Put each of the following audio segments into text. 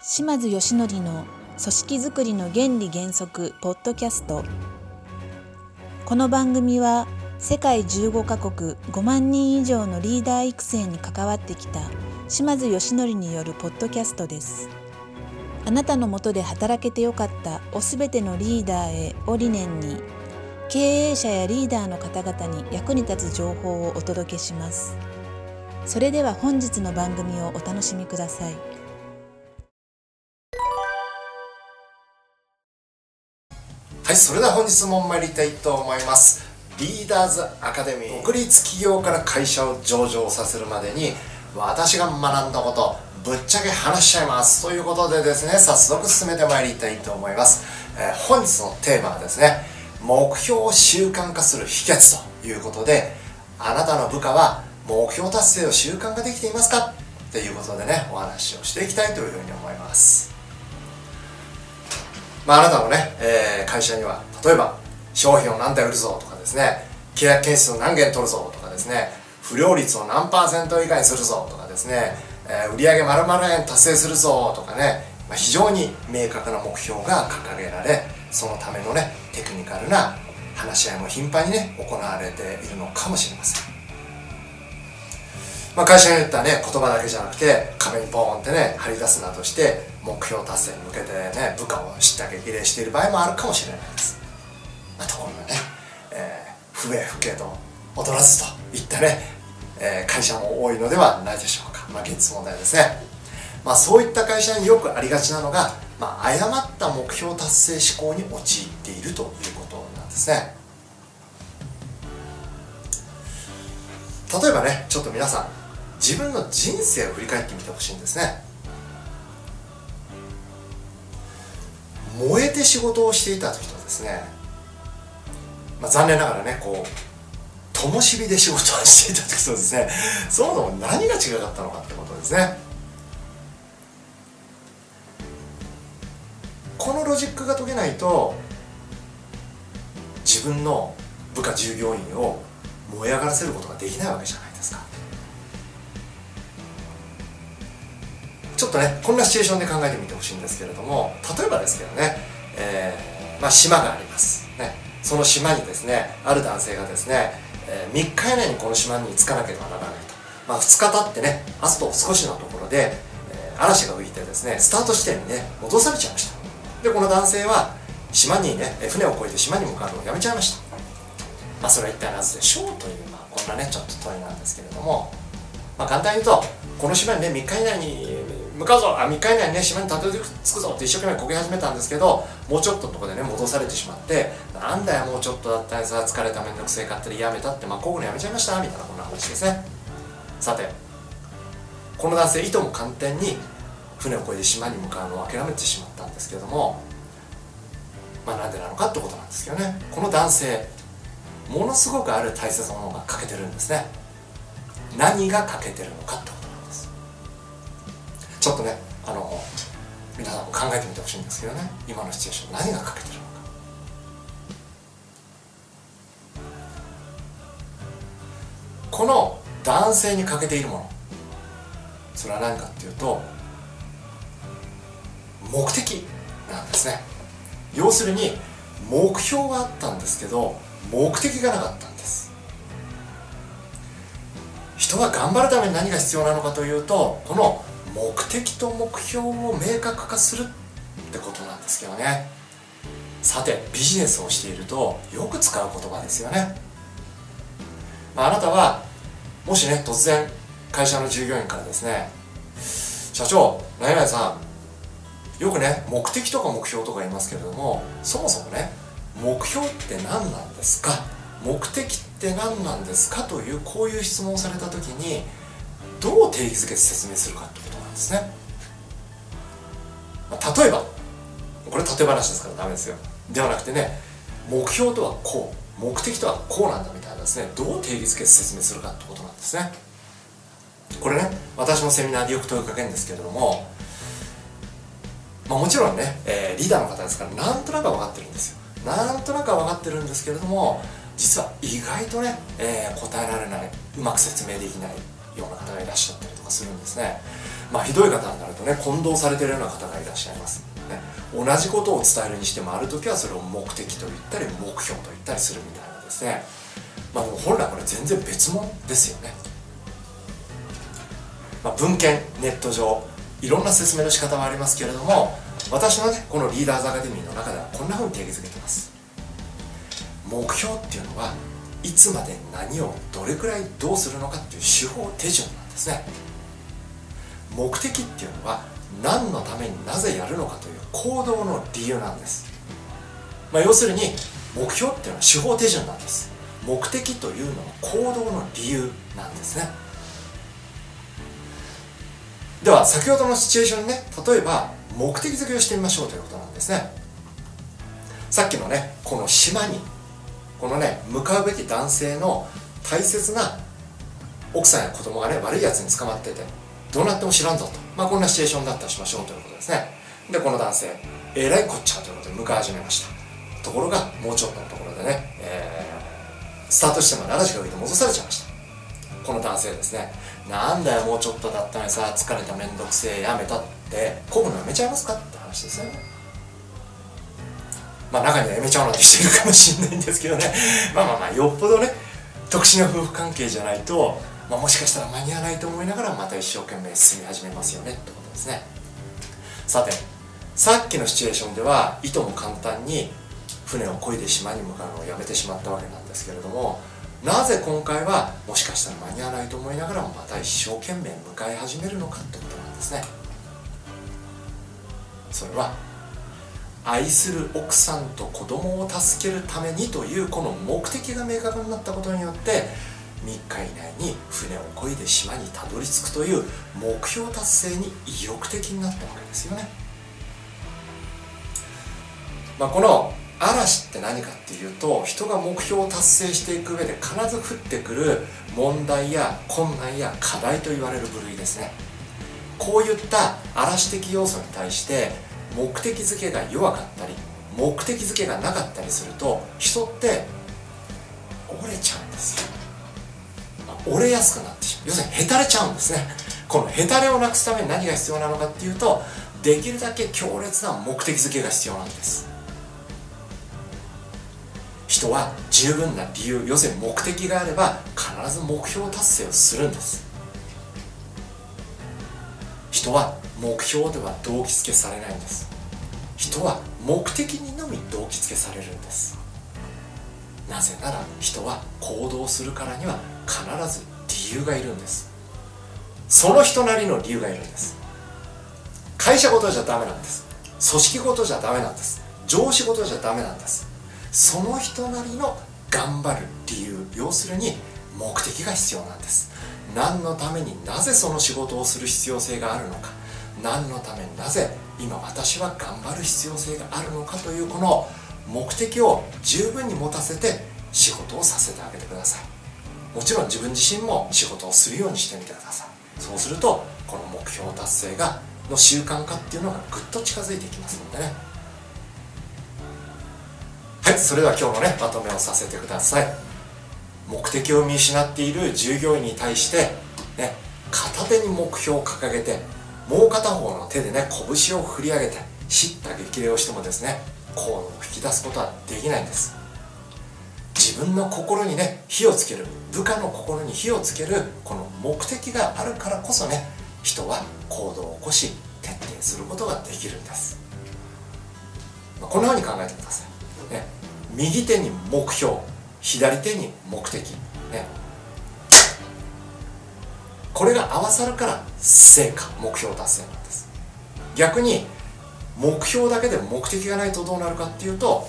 島津義則の組織づくりの原理原則ポッドキャスト。この番組は世界15カ国5万人以上のリーダー育成に関わってきた島津義則によるポッドキャストです。あなたのもとで働けてよかったおすべてのリーダーへを理念に経営者やリーダーの方々に役に立つ情報をお届けします。それでは本日の番組をお楽しみください。はい、それでは本日も参りたいと思います。リーダーズアカデミー。独立企業から会社を上場させるまでに、私が学んだこと、ぶっちゃけ話しちゃいます。ということでですね、早速進めて参りたいと思います。えー本日のテーマはですね、目標を習慣化する秘訣ということで、あなたの部下は目標達成を習慣化できていますか？ということでね、お話をしていきたいというふうに思います。まあ、あなたのね、えー会社には例えば商品を何台売るぞとかですね契約件数を何件取るぞとかですね不良率を何パーセント以下にするぞとかですね、えー売上丸々円達成するぞとかね、まあ、非常に明確な目標が掲げられそのためのねテクニカルな話し合いも頻繁にね行われているのかもしれません。まあ、会社に言ったね言葉だけじゃなくて壁にポーンってね張り出すなどして目標達成に向けてね部下を知った激励している場合もあるかもしれないです、まあ、ところがね、えー不明不敬と劣らずといったね、えー会社も多いのではないでしょうか。まあ現実問題ですね。まあそういった会社によくありがちなのが、まあ、誤った目標達成思考に陥っているということなんですね。例えばねちょっと皆さん自分の人生を振り返ってみてほしいんですね。燃えて仕事をしていた時とですね、まあ、残念ながらねこう灯火で仕事をしていた時とですね。そもそも何が違かったのかってことですね。このロジックが解けないと自分の部下従業員を燃え上がらせることができないわけじゃない。ちょっとねこんなシチュエーションで考えてみてほしいんですけれども例えばですけどね、えーまあ、島があります、ね、その島にですねある男性がですね、えー3日以内にこの島に着かなければならないと、まあ、2日経ってねあと少しのところで、えー嵐が浮いてですねスタート地点にね戻されちゃいました。でこの男性は島にね船を越えて島に向かうのをやめちゃいました。まあそれは一体なぜでしょう？という、まあ、こんなねちょっと問いなんですけれども、まあ、簡単に言うとこの島にね3日以内に向かうぞあ3日以内にね島にたどり着くぞって一生懸命こぎ始めたんですけどもうちょっとのとこでね戻されてしまってなんだよもうちょっとだったんさ疲れためんどくせえかってやめたってまあこういうのやめちゃいましたみたいなこんな話ですね。さてこの男性いとも簡単に船を越えて島に向かうのを諦めてしまったんですけれどもまあなんでなのかってことなんですけどね。この男性ものすごくある大切なものが欠けてるんですね。何が欠けてるのかと。ちょっとねあの皆さんも考えてみてほしいんですけどね。今のシチュエーション何が欠けてるのか。この男性に欠けているもの。それは何かっていうと目的なんですね。要するに目標はあったんですけど目的がなかったんです。人は頑張るために何が必要なのかというとこの目的と目標を明確化するってことなんですけどね。さてビジネスをしているとよく使う言葉ですよね、まあ、あなたはもしね突然会社の従業員からですね社長何々さんよくね目的とか目標とか言いますけれどもそもそもね目標って何なんですか？目的って何なんですか？というこういう質問をされた時にどう定義づけて説明するかってことなんですね、まあ例えばこれ例え話ですからダメですよ。ではなくてね目標とはこう目的とはこうなんだみたいなですねどう定義づけ説明するかってことなんですね。これね私のセミナーでよく問いかけるんですけれどもまあ、もちろんね、えーリーダーの方ですからなんとなくは分かってるんですよ。なんとなくは分かってるんですけれども実は意外とね、えー答えられないうまく説明できないような方がいらっしゃったりとかするんですね。まあひどい方になるとね混同されてるような方がいらっしゃいます、ね、同じことを伝えるにしてもある時はそれを目的と言ったり目標と言ったりするみたいなですね。まあでも本来これ全然別物ですよね、まあ、文献ネット上いろんな説明の仕方はありますけれども私のねこのリーダーズアカデミーの中ではこんなふうに定義づけてます。目標っていうのはいつまで何をどれくらいどうするのかっていう手法手順なんですね。目的っていうのは何のためになぜやるのかという行動の理由なんです、まあ、要するに目標っていうのは手法手順なんです。目的というのは行動の理由なんですね。では先ほどのシチュエーションね例えば目的づけをしてみましょうということなんですね。さっきのねこの島にこのね向かうべき男性の大切な奥さんや子供がね悪いやつに捕まっててどうなっても知らんぞと。まあこんなシチュエーションだったらしましょうということですね。でこの男性えらいこっちゃということで向かい始めました。ところがもうちょっとのところでね、えー、スタートしても7時間浮いて戻されちゃいました。この男性ですね。なんだよもうちょっとだったのにさ疲れためんどくせえやめたって。こぐのやめちゃいますかって話ですよね。まあ中にはやめちゃうなんて人いるかもしれないんですけどね。まあまあまあよっぽどね特殊な夫婦関係じゃないと、まあ、もしかしたら間に合わないと思いながらまた一生懸命進み始めますよねってことですね。さてさっきのシチュエーションではいとも簡単に船を漕いで島に向かうのをやめてしまったわけなんですけれどもなぜ今回はもしかしたら間に合わないと思いながらもまた一生懸命迎え始めるのかってことなんですね。それは愛する奥さんと子供を助けるためにというこの目的が明確になったことによって3日以内に船を漕いで島にたどり着くという目標達成に意欲的になったわけですよね、まあ、この嵐って何かっていうと人が目標を達成していく上で必ず降ってくる問題や困難や課題と言われる部類ですね。こういった嵐的要素に対して目的づけが弱かったり目的づけがなかったりすると人って折れやすくなってしまう。要するにへたれちゃうんですね。このへたれをなくすために何が必要なのかっていうとできるだけ強烈な目的づけが必要なんです。人は十分な理由要するに目的があれば必ず目標達成をするんです。人は目標では動機付けされないんです。人は目的にのみ動機付けされるんです。なぜなら人は行動するからには必ず理由がいるんです。その人なりの理由がいるんです。会社ごとじゃダメなんです。組織ごとじゃダメなんです。上司ごとじゃダメなんです。その人なりの頑張る理由要するに目的が必要なんです。何のためになぜその仕事をする必要性があるのか。何のためになぜ今私は頑張る必要性があるのかというこの目的を十分に持たせて仕事をさせてあげてください。もちろん自分自身も仕事をするようにしてみてください。そうするとこの目標達成がの習慣化っていうのがぐっと近づいてきますのでね。はいそれでは今日のねまとめをさせてください。目的を見失っている従業員に対してね片手に目標を掲げてもう片方の手でね拳を振り上げて叱咤激励をしてもですねコードを引き出すことはできないんです。自分の心にね火をつける部下の心に火をつけるこの目的があるからこそね人は行動を起こし徹底することができるんです。こんなふうに考えてください、ね、右手に目標左手に目的、ね、これが合わさるから成果目標達成なんです。逆に目標だけで目的がないとどうなるかっていうと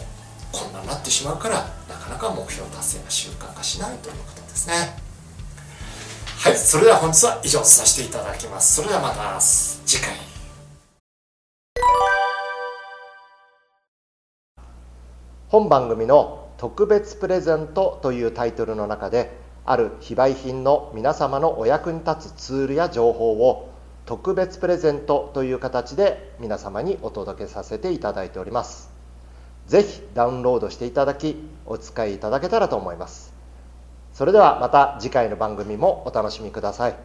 こんなになってしまうからなかなか目標達成が習慣化しないということですね。はいそれでは本日は以上させていただきます。それではまた次回。本番組の特別プレゼントというタイトルの中である非売品の皆様のお役に立つツールや情報を特別プレゼントという形で皆様にお届けさせていただいております。是非ダウンロードしていただきお使いいただけたらと思います。それではまた次回の番組もお楽しみください。